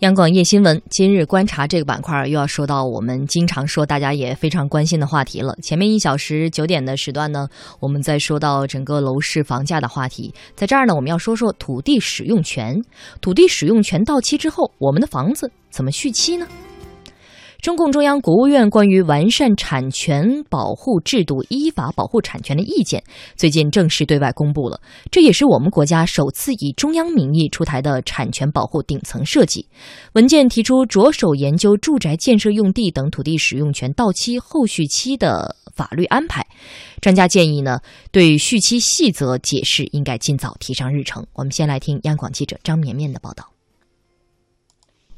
央广夜新闻今日观察这个板块又要说到我们经常说、大家也非常关心的话题了。前面一小时九点的时段呢，我们在说到整个楼市房价的话题，在这儿呢，我们要说说土地使用权。土地使用权到期之后，我们的房子怎么续期呢？中共中央、国务院关于完善产权保护制度、依法保护产权的意见，最近正式对外公布了。这也是我们国家首次以中央名义出台的产权保护顶层设计。文件提出，着手研究住宅建设用地等土地使用权到期后续期的法律安排。专家建议呢，对续期细则解释应该尽早提上日程。我们先来听央广记者张绵绵的报道。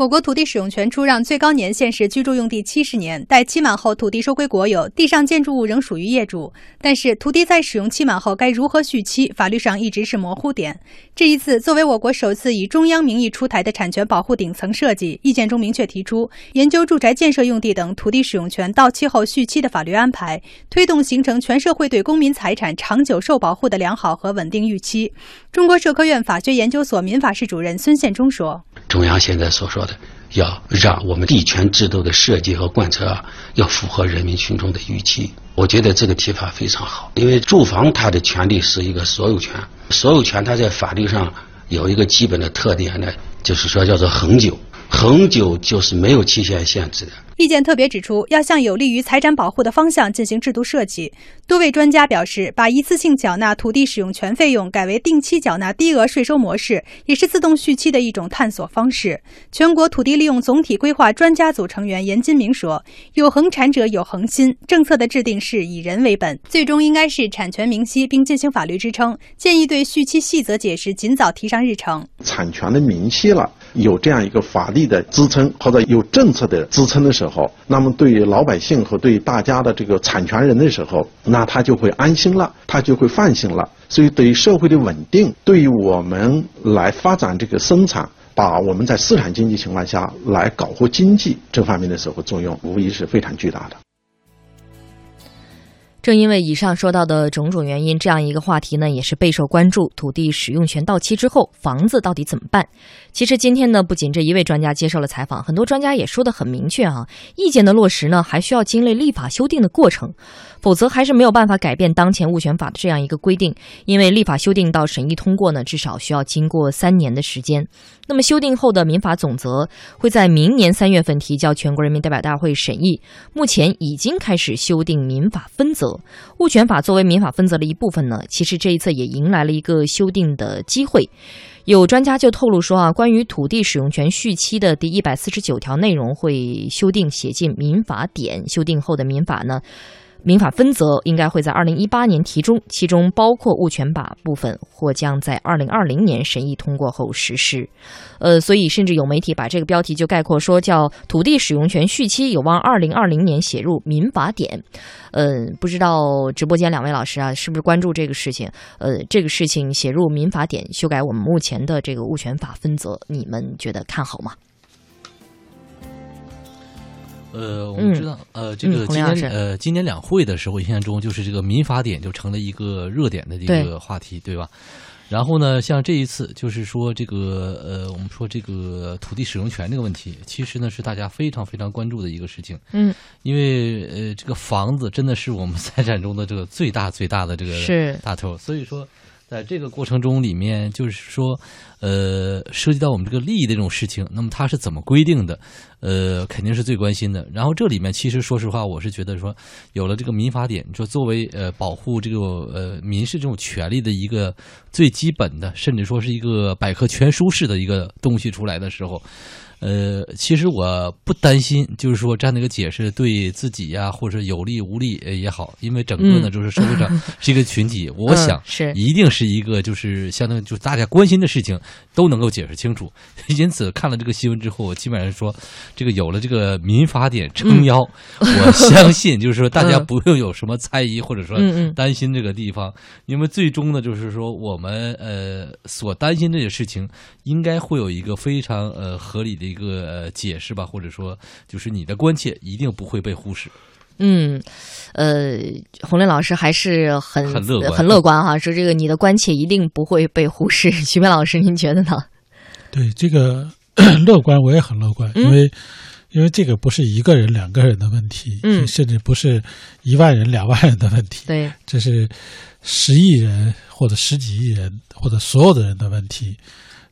我国土地使用权出让最高年限是居住用地七十年，待期满后土地收归国有，地上建筑物仍属于业主。但是，土地在使用期满后该如何续期，法律上一直是模糊点。这一次，作为我国首次以中央名义出台的产权保护顶层设计，意见中明确提出，研究住宅建设用地等土地使用权到期后续期的法律安排，推动形成全社会对公民财产长久受保护的良好和稳定预期。中国社科院法学研究所民法室主任孙宪忠说。中央现在所说要让我们地权制度的设计和贯彻啊，要符合人民群众的预期。我觉得这个提法非常好，因为住房它的权利是一个所有权，所有权它在法律上有一个基本的特点呢，就是说叫做恒久，恒久就是没有期限限制的。意见特别指出，要向有利于财产保护的方向进行制度设计。多位专家表示，把一次性缴纳土地使用权费用改为定期缴纳低额税收模式，也是自动续期的一种探索方式。全国土地利用总体规划专家组成员严金明说：“有恒产者有恒心，政策的制定是以人为本，最终应该是产权明晰并进行法律支撑。建议对续期细则解释尽早提上日程。产权的明晰了，有这样一个法律的支撑或者有政策的支撑的时候。”，那么对于老百姓和对大家的这个产权人的时候，那他就会安心了，他就会放心了。所以，对于社会的稳定，对于我们来发展这个生产，把我们在市场经济情况下来搞活经济这方面的时候，作用无疑是非常巨大的。正因为以上说到的种种原因，这样一个话题呢，也是备受关注。土地使用权到期之后，房子到底怎么办？其实今天呢，不仅这一位专家接受了采访，很多专家也说得很明确啊，意见的落实呢，还需要经历立法修订的过程。否则还是没有办法改变当前物权法的这样一个规定，因为立法修订到审议通过呢，至少需要经过三年的时间。那么修订后的民法总则会在明年三月份提交全国人民代表大会审议。目前已经开始修订民法分则，物权法作为民法分则的一部分呢，其实这一次也迎来了一个修订的机会。有专家就透露说啊，关于土地使用权续期的第一百四十九条内容会修订写进民法典，修订后的民法呢。民法分则应该会在二零一八年提中，其中包括物权法部分，或将在二零二零年审议通过后实施。呃，所以甚至有媒体把这个标题就概括说叫“土地使用权续期有望二零二零年写入民法典”。嗯，不知道直播间两位老师啊，是不是关注这个事情？呃，这个事情写入民法典，修改我们目前的这个物权法分则，你们觉得看好吗？呃，我们知道，呃，这个今年呃，今年两会的时候，印象中就是这个民法典就成了一个热点的一个话题，对吧？然后呢，像这一次，就是说这个呃，我们说这个土地使用权这个问题，其实呢是大家非常非常关注的一个事情。嗯，因为呃，这个房子真的是我们财产中的这个最大最大的这个大头，所以说。在这个过程中，里面就是说，呃，涉及到我们这个利益的这种事情，那么它是怎么规定的？呃，肯定是最关心的。然后这里面其实说实话，我是觉得说，有了这个民法典，说作为呃保护这个呃民事这种权利的一个最基本的，甚至说是一个百科全书式的一个东西出来的时候。呃，其实我不担心，就是说这样的一个解释对自己呀，或者有利无利也好，因为整个呢就是社会上 是一个群体，我想是一定是一个就是相当于就是大家关心的事情都能够解释清楚。因此看了这个新闻之后，我基本上说，这个有了这个民法典撑腰，我 相信就是说大家不用有什么猜疑或者说担心这个地方，因为最终呢就是说我们呃所担心这些事情应该会有一个非常呃合理的。一个解释吧，或者说，就是你的关切一定不会被忽视。嗯，呃，洪林老师还是很很乐观，很乐观哈，说这个你的关切一定不会被忽视。徐明老师，您觉得呢？对这个 乐观，我也很乐观，因为因为这个不是一个人、两个人的问题，嗯，甚至不是一万人、两万人的问题，对，这是十亿人或者十几亿人或者所有的人的问题。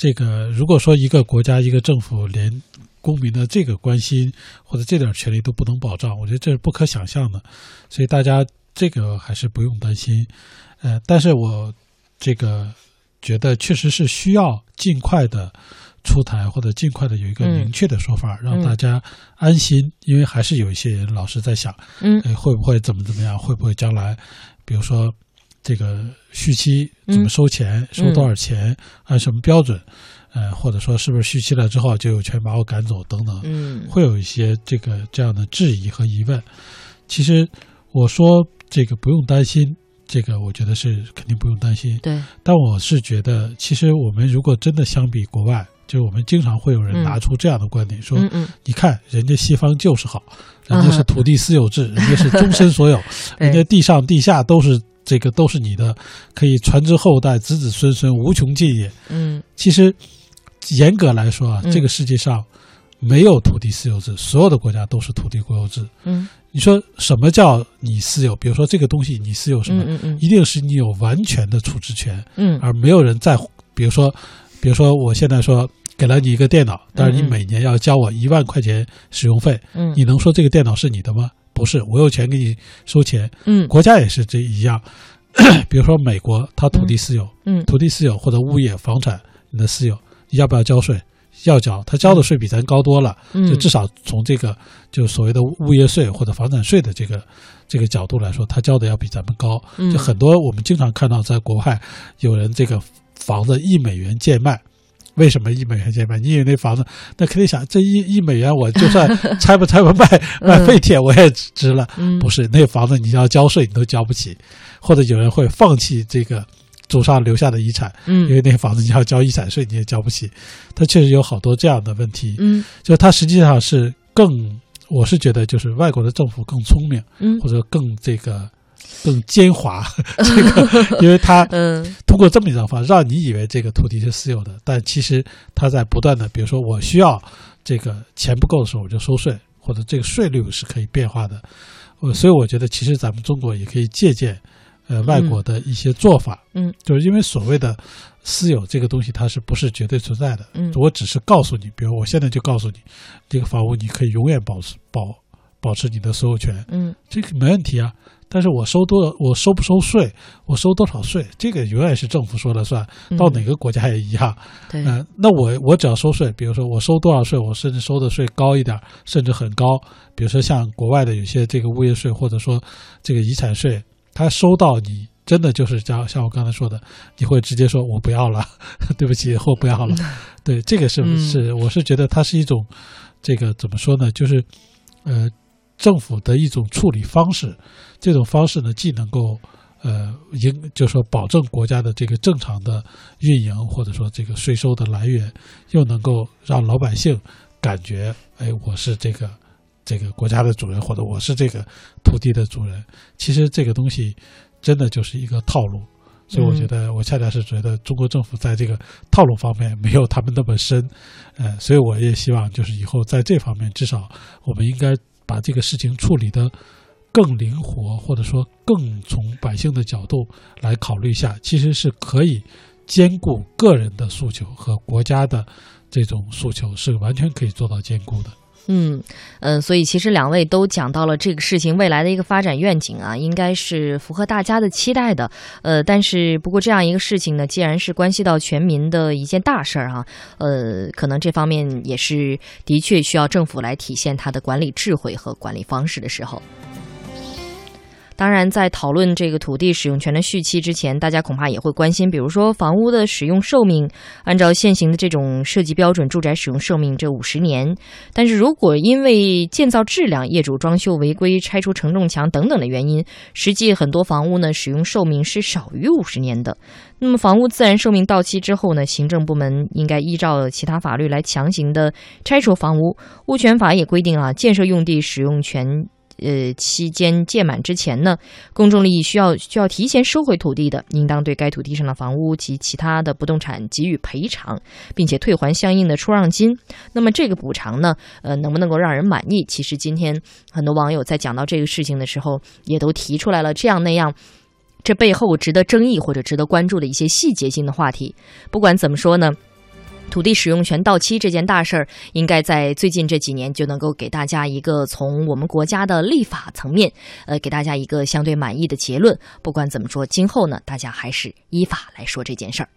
这个如果说一个国家、一个政府连公民的这个关心或者这点权利都不能保障，我觉得这是不可想象的。所以大家这个还是不用担心。呃，但是我这个觉得确实是需要尽快的出台，或者尽快的有一个明确的说法，让大家安心。因为还是有一些人老是在想，嗯，会不会怎么怎么样？会不会将来，比如说这个续期怎么收钱，收多少钱，按什么标准？呃，或者说是不是续期了之后就有权把我赶走等等？嗯，会有一些这个这样的质疑和疑问。其实我说这个不用担心。这个我觉得是肯定不用担心，对。但我是觉得，其实我们如果真的相比国外，就我们经常会有人拿出这样的观点说：“你看，人家西方就是好，人家是土地私有制，人家是终身所有，人家地上地下都是这个都是你的，可以传之后代，子子孙孙无穷尽也。”嗯，其实严格来说啊，这个世界上没有土地私有制，所有的国家都是土地国有制。嗯。你说什么叫你私有？比如说这个东西你私有什么？嗯嗯一定是你有完全的处置权，嗯，而没有人在乎。比如说，比如说我现在说给了你一个电脑，但是你每年要交我一万块钱使用费，嗯，你能说这个电脑是你的吗？不是，我有权给你收钱，嗯，国家也是这一样。比如说美国，它土地私有，嗯，土地私有或者物业房产你的私有，你要不要交税？要交，他交的税比咱高多了，就至少从这个就所谓的物业税或者房产税的这个这个角度来说，他交的要比咱们高。就很多我们经常看到在国外有人这个房子一美元贱卖，为什么一美元贱卖？你以为那房子？那肯定想这一一美元我就算 拆不拆不卖卖废铁我也值了？不是，那房子你要交税你都交不起，或者有人会放弃这个。祖上留下的遗产，嗯，因为那个房子你要交遗产税，你也交不起，它确实有好多这样的问题，嗯，就它实际上是更，我是觉得就是外国的政府更聪明，嗯，或者更这个更奸猾，这个，因为它 嗯通过这么一种方式，让你以为这个土地是私有的，但其实它在不断的，比如说我需要这个钱不够的时候，我就收税，或者这个税率是可以变化的，呃，所以我觉得其实咱们中国也可以借鉴。呃，外国的一些做法，嗯，就是因为所谓的私有这个东西，它是不是绝对存在的？嗯，我只是告诉你，比如我现在就告诉你，这个房屋你可以永远保持保保持你的所有权，嗯，这个没问题啊。但是我收多，我收不收税，我收多少税，这个永远是政府说了算，到哪个国家也一样。对，嗯，那我我只要收税，比如说我收多少税，我甚至收的税高一点，甚至很高。比如说像国外的有些这个物业税，或者说这个遗产税。他收到你真的就是像像我刚才说的，你会直接说我不要了，对不起，或不要了。对，这个是是，我是觉得它是一种这个怎么说呢？就是呃，政府的一种处理方式。这种方式呢，既能够呃，应就是说保证国家的这个正常的运营，或者说这个税收的来源，又能够让老百姓感觉，哎，我是这个。这个国家的主人，或者我是这个土地的主人，其实这个东西真的就是一个套路，所以我觉得我恰恰是觉得中国政府在这个套路方面没有他们那么深，呃，所以我也希望就是以后在这方面，至少我们应该把这个事情处理的更灵活，或者说更从百姓的角度来考虑一下，其实是可以兼顾个人的诉求和国家的这种诉求，是完全可以做到兼顾的。嗯嗯，所以其实两位都讲到了这个事情未来的一个发展愿景啊，应该是符合大家的期待的。呃，但是不过这样一个事情呢，既然是关系到全民的一件大事儿哈，呃，可能这方面也是的确需要政府来体现它的管理智慧和管理方式的时候。当然，在讨论这个土地使用权的续期之前，大家恐怕也会关心，比如说房屋的使用寿命，按照现行的这种设计标准，住宅使用寿命这五十年。但是如果因为建造质量、业主装修违规、拆除承重墙等等的原因，实际很多房屋呢使用寿命是少于五十年的。那么房屋自然寿命到期之后呢，行政部门应该依照其他法律来强行的拆除房屋。物权法也规定啊，建设用地使用权。呃期间届满之前呢，公众利益需要需要提前收回土地的，应当对该土地上的房屋及其他的不动产给予赔偿，并且退还相应的出让金。那么这个补偿呢，呃，能不能够让人满意？其实今天很多网友在讲到这个事情的时候，也都提出来了这样那样。这背后值得争议或者值得关注的一些细节性的话题，不管怎么说呢，土地使用权到期这件大事儿，应该在最近这几年就能够给大家一个从我们国家的立法层面，呃，给大家一个相对满意的结论。不管怎么说，今后呢，大家还是依法来说这件事儿。